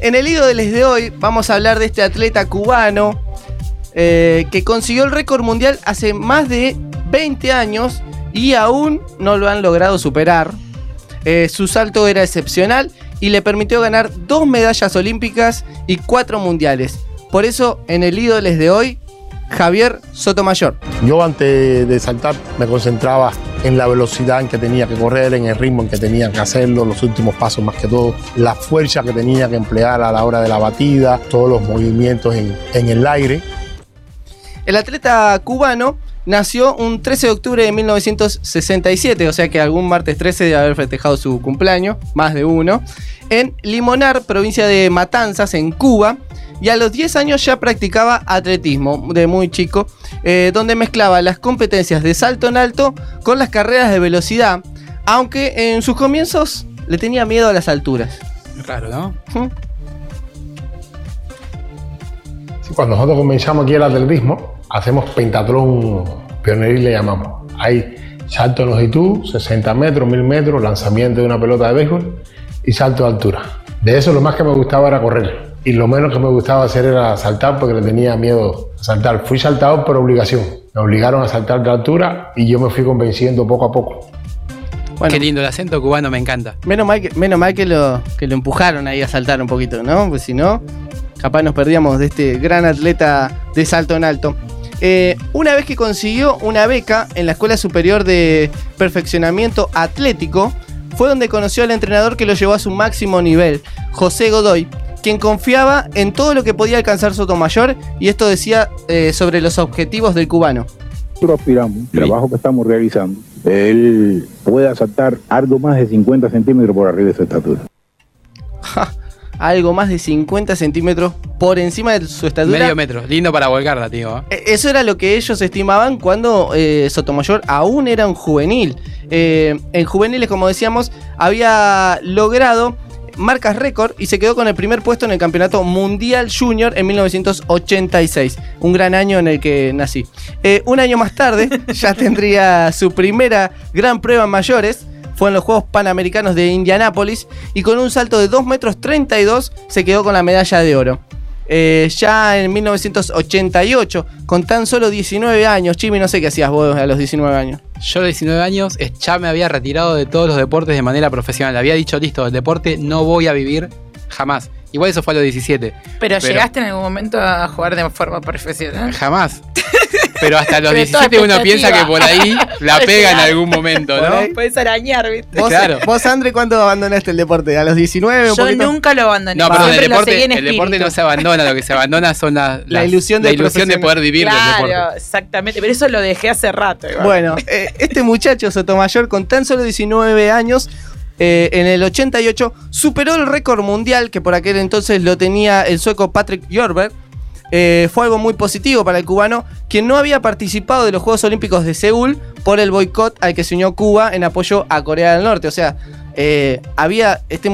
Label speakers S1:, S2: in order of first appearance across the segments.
S1: En el Ídoles de hoy vamos a hablar de este atleta cubano eh, que consiguió el récord mundial hace más de 20 años y aún no lo han logrado superar. Eh, su salto era excepcional y le permitió ganar dos medallas olímpicas y cuatro mundiales. Por eso, en el Ídoles de hoy, Javier Sotomayor.
S2: Yo antes de saltar me concentraba en la velocidad en que tenía que correr, en el ritmo en que tenía que hacerlo, los últimos pasos más que todo, la fuerza que tenía que emplear a la hora de la batida, todos los movimientos en, en el aire.
S1: El atleta cubano nació un 13 de octubre de 1967, o sea que algún martes 13 de haber festejado su cumpleaños, más de uno, en Limonar, provincia de Matanzas, en Cuba y a los 10 años ya practicaba atletismo de muy chico, eh, donde mezclaba las competencias de salto en alto con las carreras de velocidad, aunque en sus comienzos le tenía miedo a las alturas.
S3: Claro, ¿no?
S2: Sí, cuando nosotros comenzamos aquí el atletismo, hacemos pentatlón pioneril le llamamos. Hay salto de longitud, 60 metros, 1000 metros, lanzamiento de una pelota de béisbol y salto de altura. De eso lo más que me gustaba era correr y lo menos que me gustaba hacer era saltar porque le tenía miedo a saltar. Fui saltado por obligación. Me obligaron a saltar de altura y yo me fui convenciendo poco a poco.
S3: Qué lindo el acento cubano, me encanta.
S1: Menos mal, que, menos mal que, lo, que lo empujaron ahí a saltar un poquito, ¿no? Pues si no, capaz nos perdíamos de este gran atleta de salto en alto. Eh, una vez que consiguió una beca en la Escuela Superior de Perfeccionamiento Atlético, fue donde conoció al entrenador que lo llevó a su máximo nivel, José Godoy, quien confiaba en todo lo que podía alcanzar Sotomayor y esto decía eh, sobre los objetivos del cubano.
S4: Nosotros aspiramos, el trabajo que estamos realizando, él pueda saltar algo más de 50 centímetros por arriba de su estatura.
S1: Algo más de 50 centímetros por encima de su estatura.
S3: Medio metro, lindo para volcarla, tío.
S1: ¿eh? E, eso era lo que ellos estimaban cuando eh, Sotomayor aún era un juvenil. en juveniles, como decíamos, había logrado marcas récord y se quedó con el primer puesto en el Campeonato Mundial Junior en 1986, un gran año en el que nací. Eh, un año más tarde ya tendría su primera gran prueba en mayores, fue en los Juegos Panamericanos de Indianápolis y con un salto de 2 metros 32 se quedó con la medalla de oro. Eh, ya en 1988, con tan solo 19 años, Chimi, no sé qué hacías vos a los 19 años.
S3: Yo a los 19 años ya me había retirado de todos los deportes de manera profesional. Había dicho, listo, el deporte no voy a vivir jamás. Igual eso fue a los 17.
S5: Pero, llegaste en algún momento a jugar de forma profesional.
S3: Jamás. Pero hasta los 17 uno piensa que por ahí la pega en algún momento, ¿no?
S5: Puedes arañar, ¿viste?
S1: ¿Vos, claro. ¿Vos, André, cuándo abandonaste el deporte? ¿A los 19?
S5: Yo nunca lo abandoné.
S3: No, pero el deporte, el deporte no se abandona, lo que se abandona son las,
S1: la ilusión, de,
S3: la ilusión de poder vivir
S5: claro,
S3: del deporte.
S5: Exactamente, pero eso lo dejé hace rato. Igual.
S1: Bueno, eh, este muchacho Sotomayor con tan solo 19 años eh, en el 88 superó el récord mundial que por aquel entonces lo tenía el sueco Patrick Jorberg. Eh, fue algo muy positivo para el cubano, quien no había participado de los Juegos Olímpicos de Seúl por el boicot al que se unió Cuba en apoyo a Corea del Norte. O sea, eh, había este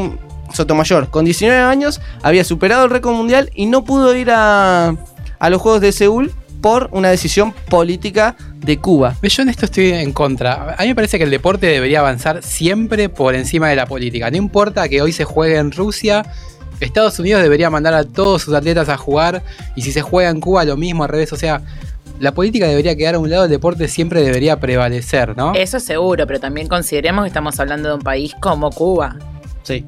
S1: Sotomayor con 19 años, había superado el récord mundial y no pudo ir a, a los Juegos de Seúl por una decisión política de Cuba.
S3: Yo en esto estoy en contra. A mí me parece que el deporte debería avanzar siempre por encima de la política. No importa que hoy se juegue en Rusia, Estados Unidos debería mandar a todos sus atletas a jugar y si se juega en Cuba lo mismo al revés. O sea, la política debería quedar a un lado, el deporte siempre debería prevalecer, ¿no?
S5: Eso seguro, pero también consideremos que estamos hablando de un país como Cuba.
S1: Sí.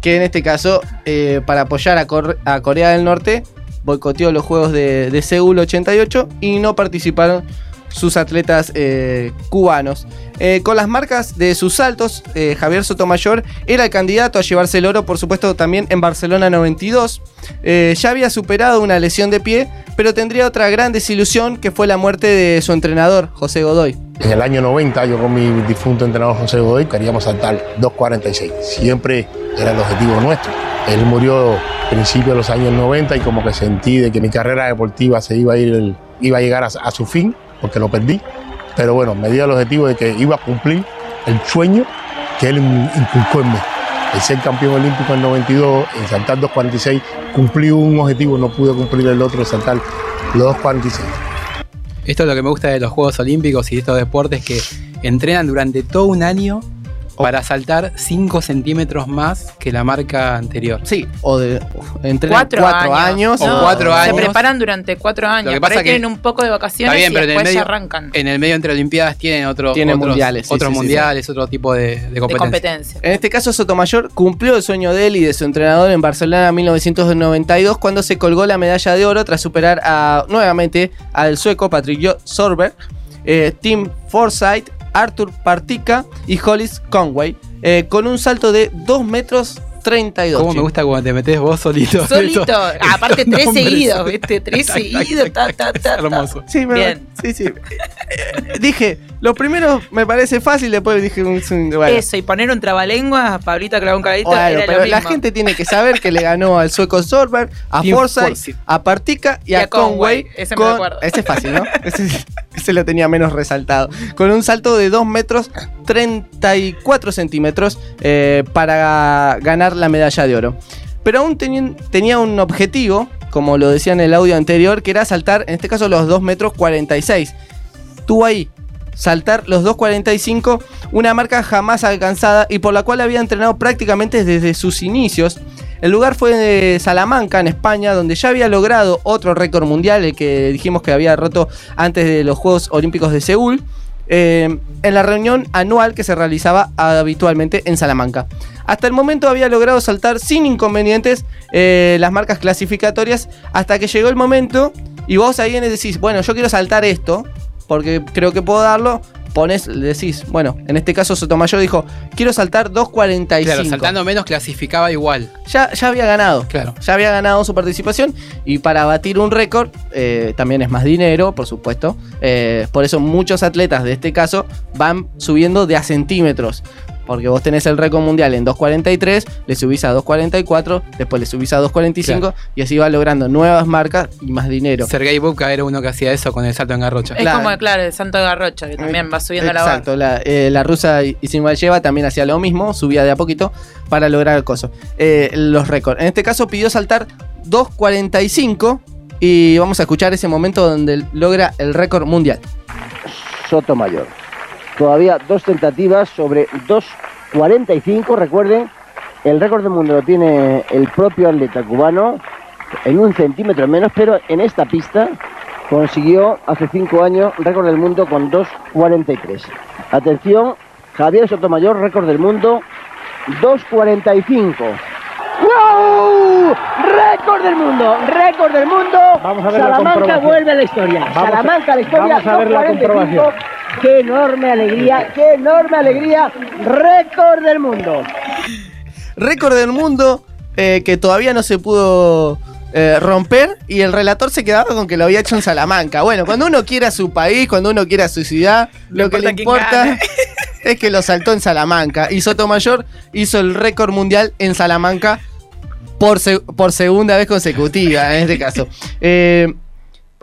S1: Que en este caso, eh, para apoyar a, a Corea del Norte, boicoteó los Juegos de, Seúl 88 y no participaron sus atletas eh, cubanos. Eh, con las marcas de sus saltos, eh, Javier Sotomayor era el candidato a llevarse el oro, por supuesto, también en Barcelona 92. ya había superado una lesión de pie, pero tendría otra gran desilusión que fue la muerte de su entrenador, José Godoy.
S2: En el año 90, yo con mi difunto entrenador José Godoy queríamos saltar 2.46. Siempre era el objetivo nuestro. Él murió a principios de los años 90 y como que sentí de que mi carrera deportiva se iba a ir, iba a llegar a, su fin, porque lo perdí. Pero bueno, me dio el objetivo de que iba a cumplir el sueño que él inculcó en mí. El ser campeón olímpico en 92, en saltar 2.46, cumplí un objetivo, no pude cumplir el otro, saltar los 2.46.
S3: Esto es lo que me gusta de los Juegos Olímpicos y de estos deportes que entrenan durante todo un año para saltar 5 centímetros más que la marca anterior.
S1: Sí, o de entre
S5: Cuatro,
S1: cuatro
S5: años.
S1: años.
S3: O cuatro
S5: Se
S3: años.
S5: preparan durante cuatro años.
S3: Lo que
S5: Por
S3: pasa
S5: ahí
S3: que-
S5: tienen un poco de vacaciones
S3: Está bien,
S5: y
S3: pero en el
S5: después ya
S3: medio-
S5: arrancan
S3: En el medio entre Olimpiadas tienen otro,
S1: Tienen
S3: otros,
S1: mundiales, sí,
S3: otros
S1: sí, sí,
S3: mundiales, otro tipo de, de
S5: de
S3: competencia.
S1: En este caso, Sotomayor cumplió el sueño de él y de su entrenador en Barcelona en 1992 cuando se colgó la medalla de oro tras superar a, nuevamente al sueco Patrick Sorberg, eh, Tim Forsyth, Arthur Partica y Hollis Conway eh, con un salto de 2 metros 32.
S3: ¿Cómo me
S1: chicos.
S3: gusta cuando te metes vos solito?
S5: Solito. Ah, Aparte,
S3: estos
S5: tres
S3: nombres.
S5: seguidos, ¿viste? Tres seguidos. Ta,
S3: tac,
S5: ta,
S3: tac,
S5: ta,
S3: es
S5: ta.
S3: hermoso.
S1: Sí, me-
S5: Bien.
S1: sí, sí. Eh, dije, lo primero me parece fácil, después dije, bueno.
S5: Eso, y poner un trabalenguas, Pablito clavó un
S1: Bueno,
S5: era
S1: pero
S5: lo
S1: la
S5: mismo.
S1: gente tiene que saber que le ganó al sueco Sorberg, a Forsyth, a Partica y,
S5: Y
S1: a
S5: a Conway.
S1: Conway.
S5: Ese me acuerdo.
S1: Ese es fácil, ¿no? ese, ese lo tenía menos resaltado. Con un salto de 2 metros 34 centímetros eh, para ganar la medalla de oro. Pero aún tenía un objetivo, como lo decía en el audio anterior, que era saltar, en este caso, los 2 metros 46. Tuvo ahí saltar los 2.45, una marca jamás alcanzada y por la cual había entrenado prácticamente desde sus inicios. El lugar fue Salamanca, en España, donde ya había logrado otro récord mundial, el que dijimos que había roto antes de los Juegos Olímpicos de Seúl, eh, en la reunión anual que se realizaba habitualmente en Salamanca. Hasta el momento había logrado saltar sin inconvenientes eh, las marcas clasificatorias hasta que llegó el momento y vos ahí decís, bueno, yo quiero saltar esto, porque creo que puedo darlo. Pones, le decís, bueno, en este caso Sotomayor dijo, quiero saltar 2.45.
S3: Claro, saltando menos clasificaba igual.
S1: Ya, ya había ganado.
S3: Claro.
S1: Ya había ganado su participación. Y para batir un récord, eh, también es más dinero, por supuesto. Eh, por eso muchos atletas de este caso van subiendo de a centímetros. Porque vos tenés el récord mundial en 2.43, le subís a 2.44, después le subís a 2.45
S3: Claro.
S1: y así va logrando nuevas marcas y más dinero.
S3: Sergei Bubka era uno que hacía eso con el salto en garrocha.
S5: Es como, claro, el Santo de Garrocha, que también va subiendo la barra.
S1: Exacto, la, eh, la rusa Isimayeva también hacía lo mismo, subía de a poquito para lograr el coso. Eh, los récords. En este caso pidió saltar 2.45 y vamos a escuchar ese momento donde logra el récord mundial.
S6: Sotomayor. Todavía dos tentativas sobre 2.45. Recuerden, el récord del mundo lo tiene el propio atleta cubano en un centímetro menos, pero en esta pista consiguió hace cinco años récord del mundo con 2.43. Atención, Javier Sotomayor, récord del mundo 2.45. ¡Wow! ¡Récord del mundo! ¡Récord del mundo!
S7: Vamos a ver la
S6: Salamanca
S7: comprobación.
S6: vuelve a la historia.
S7: Vamos
S6: Salamanca a la historia.
S7: vamos a ver la
S6: 2.45.
S7: comprobación.
S6: ¡Qué enorme alegría! ¡Qué enorme alegría! ¡Récord del mundo!
S1: Récord del mundo eh, que todavía no se pudo eh, romper y el relator se quedaba con que lo había hecho en Salamanca. Bueno, cuando uno quiere a su país, cuando uno quiere a su ciudad, lo que le
S5: importa
S1: es que lo saltó en Salamanca. Y Sotomayor hizo el récord mundial en Salamanca por, se- por segunda vez consecutiva, en este caso. Eh,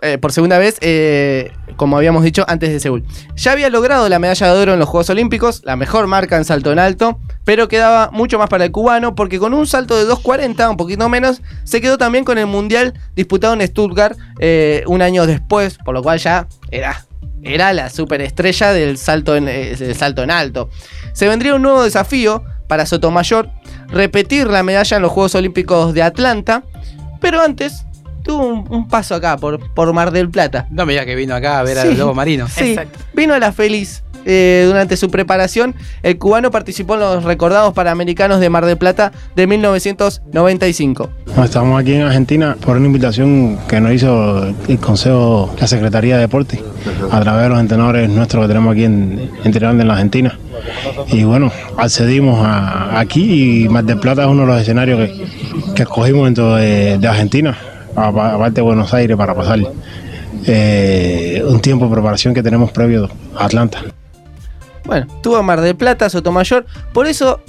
S1: eh, por segunda vez, eh, como habíamos dicho, antes de Seúl. Ya había logrado la medalla de oro en los Juegos Olímpicos, la mejor marca en salto en alto, pero quedaba mucho más para el cubano porque con un salto de 2.40, un poquito menos, se quedó también con el Mundial disputado en Stuttgart eh, un año después, por lo cual ya era, era la superestrella del salto, del salto en alto. Se vendría un nuevo desafío para Sotomayor, repetir la medalla en los Juegos Olímpicos de Atlanta, pero antes tuvo un, un paso acá por, por Mar del Plata.
S3: No me digas que vino acá a ver a
S1: Sí.
S3: los lobos marinos.
S1: Sí,
S5: Exacto.
S1: vino a la feliz. eh, durante su preparación, el cubano participó en los recordados Panamericanos de Mar del Plata de 1995.
S2: No, estamos aquí en Argentina por una invitación que nos hizo el Consejo, la Secretaría de Deporte, a través de los entrenadores nuestros que tenemos aquí en, en en la Argentina. Y bueno, accedimos a- aquí y Mar del Plata es uno de los escenarios que, que escogimos dentro de, de Argentina, a- a- de Buenos Aires, para pasar eh, un tiempo de preparación que tenemos previo a Atlanta.
S1: Bueno, tuvo Mar del Plata, Sotomayor. Por eso,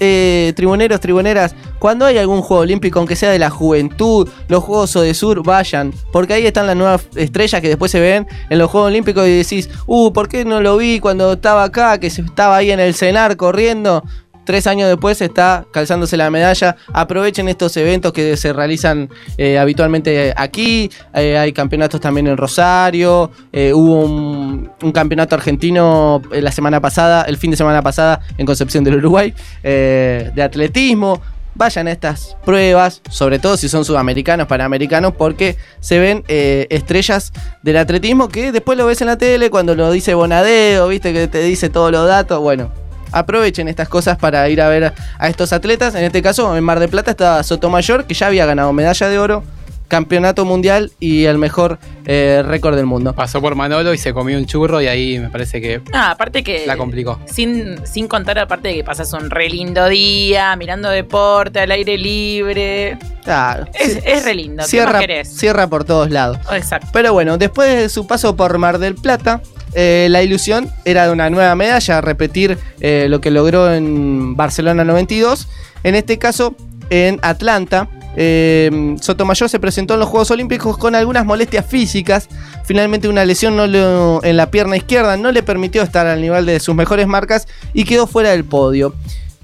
S1: eh, tribuneros, tribuneras, cuando hay algún juego olímpico, aunque sea de la juventud, los Juegos Odesur, vayan. Porque ahí están las nuevas estrellas que después se ven en los Juegos Olímpicos y decís, uh, ¿por qué no lo vi cuando estaba acá, que estaba ahí en el cenar corriendo? Tres años después está calzándose la medalla. Aprovechen estos eventos que se realizan eh, habitualmente aquí. Eh, hay campeonatos también en Rosario. eh, hubo un, campeonato argentino la semana pasada, el fin de semana pasada en Concepción del Uruguay, de atletismo. Vayan a estas pruebas, sobre todo si son sudamericanos, panamericanos, porque se ven estrellas del atletismo que después lo ves en la tele cuando lo dice Bonadeo, viste que te dice todos los datos. Bueno, aprovechen estas cosas para ir a ver a estos atletas. En este caso, en Mar del Plata estaba Sotomayor, que ya había ganado medalla de oro, campeonato mundial y el mejor eh, récord del mundo.
S3: Pasó por Manolo y se comió un churro y ahí me parece que
S5: Ah, aparte que.
S3: la complicó.
S5: Sin, sin contar, aparte de que pasas un re lindo día, mirando deporte, al aire libre.
S1: Claro,
S5: Es, re lindo. ¿Qué más
S1: cierra,
S5: querés?
S1: cierra por todos lados.
S5: Oh, Exacto.
S1: Pero bueno, después de su paso por Mar del Plata, eh, la ilusión era de una nueva medalla, repetir eh, lo que logró en Barcelona 92. En este caso, en Atlanta. eh, Sotomayor se presentó en los Juegos Olímpicos con algunas molestias físicas. Finalmente una lesión en la pierna izquierda no le permitió estar al nivel de sus mejores marcas y quedó fuera del podio.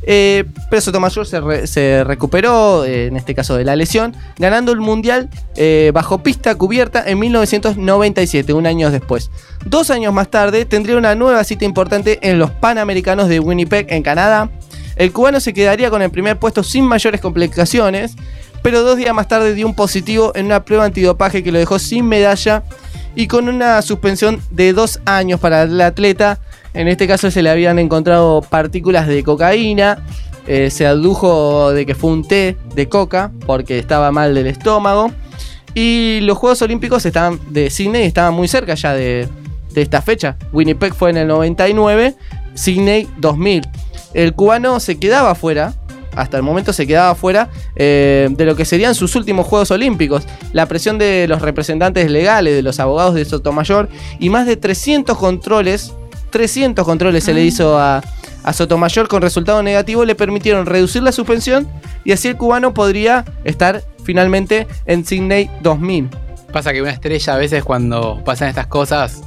S1: Eh, pero Sotomayor se, re- se recuperó, eh, en este caso de la lesión, ganando el Mundial eh, bajo pista cubierta en 1997, un año después. Dos años más tarde tendría una nueva cita importante en los Panamericanos de Winnipeg, en Canadá. El cubano se quedaría con el primer puesto sin mayores complicaciones, pero dos días más tarde dio un positivo en una prueba antidopaje que lo dejó sin medalla y con una suspensión de dos años para el atleta. En este caso se le habían encontrado partículas de cocaína. eh, se adujo de que fue un té de coca porque estaba mal del estómago. Y los Juegos Olímpicos estaban de Sydney estaban muy cerca ya de, esta fecha. Winnipeg fue en el 99, Sydney 2000. El cubano se quedaba fuera, hasta el momento se quedaba fuera eh, de lo que serían sus últimos Juegos Olímpicos. La presión de los representantes legales, de los abogados de Sotomayor y más de 300 controles, 300 controles se le hizo a, a Sotomayor con resultado negativo, le permitieron reducir la suspensión y así el cubano podría estar finalmente en Sydney 2000.
S3: Pasa que una estrella a veces cuando pasan estas cosas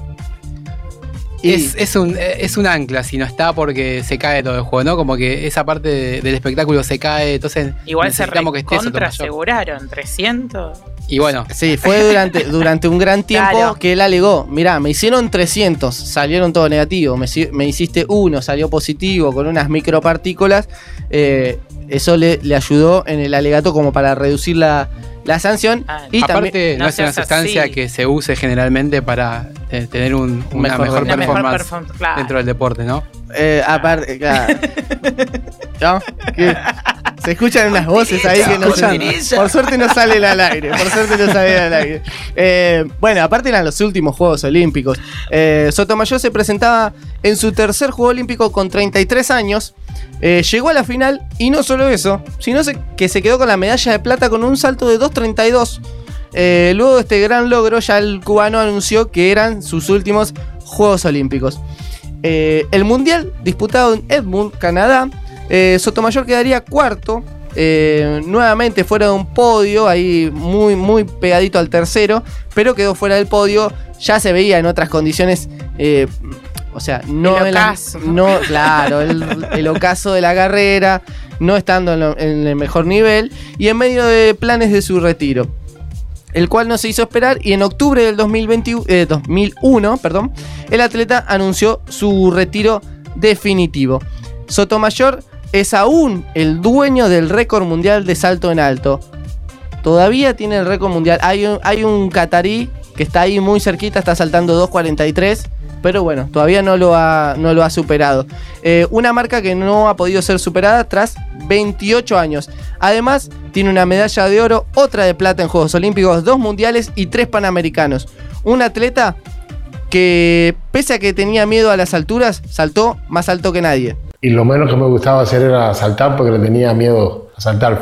S1: Y-
S3: es, es un, es un ancla, si no está porque se cae todo el juego, ¿no? Como que esa parte de- del espectáculo se cae, entonces
S5: Igual se
S3: necesitamos que esté
S5: contra
S3: Sotomayor.
S5: aseguraron 300.
S3: Y bueno,
S1: Sí, fue durante, durante un gran tiempo
S5: Claro.
S1: que él alegó, mirá, me hicieron 300, salieron todo negativo, me, me hiciste uno, salió positivo con unas micropartículas, eh, eso le, le ayudó en el alegato como para reducir la, la sanción
S5: Ah,
S1: y
S3: aparte
S1: también...
S3: no,
S5: no
S3: es una sustancia
S5: así.
S3: que se use generalmente para eh, tener un- una
S1: Mejor-
S3: mejor,
S1: una
S3: performance
S5: claro.
S3: dentro del deporte, ¿no?
S1: eh, aparte, claro. ¿No? ¿Qué? Se escuchan unas voces ahí que no. Por suerte no salen al aire. Por suerte no salen al aire. Eh, bueno, aparte eran los últimos Juegos Olímpicos. Eh, Sotomayor se presentaba en su tercer Juego Olímpico con 33 años. Eh, llegó a la final y no solo eso, sino que se quedó con la medalla de plata con un salto de 2.32. Eh, luego de este gran logro, ya el cubano anunció que eran sus últimos Juegos Olímpicos. Eh, el Mundial, disputado en Edmund, Canadá, eh, Sotomayor quedaría cuarto. eh, nuevamente fuera de un podio, ahí muy, muy pegadito al tercero, pero quedó fuera del podio. Ya se veía en otras condiciones. eh, o sea, no
S5: El
S1: la-
S5: ocaso.
S1: no, claro, el, el ocaso de la carrera, no estando en, lo- en el mejor nivel y en medio de planes de su retiro el cual no se hizo esperar y en octubre del 2021, eh, 2001 perdón, el atleta anunció su retiro definitivo. Sotomayor es aún el dueño del récord mundial de salto en alto. Todavía tiene el récord mundial. Hay un, hay catarí que está ahí muy cerquita, está saltando 2.43. Pero bueno, todavía no lo ha, no lo ha superado. Eh, una marca que no ha podido ser superada tras 28 años. Además, tiene una medalla de oro, otra de plata en Juegos Olímpicos, dos mundiales y tres panamericanos. Un atleta que, pese a que tenía miedo a las alturas, saltó más alto que nadie.
S2: Y lo menos que me gustaba hacer era saltar porque le tenía miedo a saltar.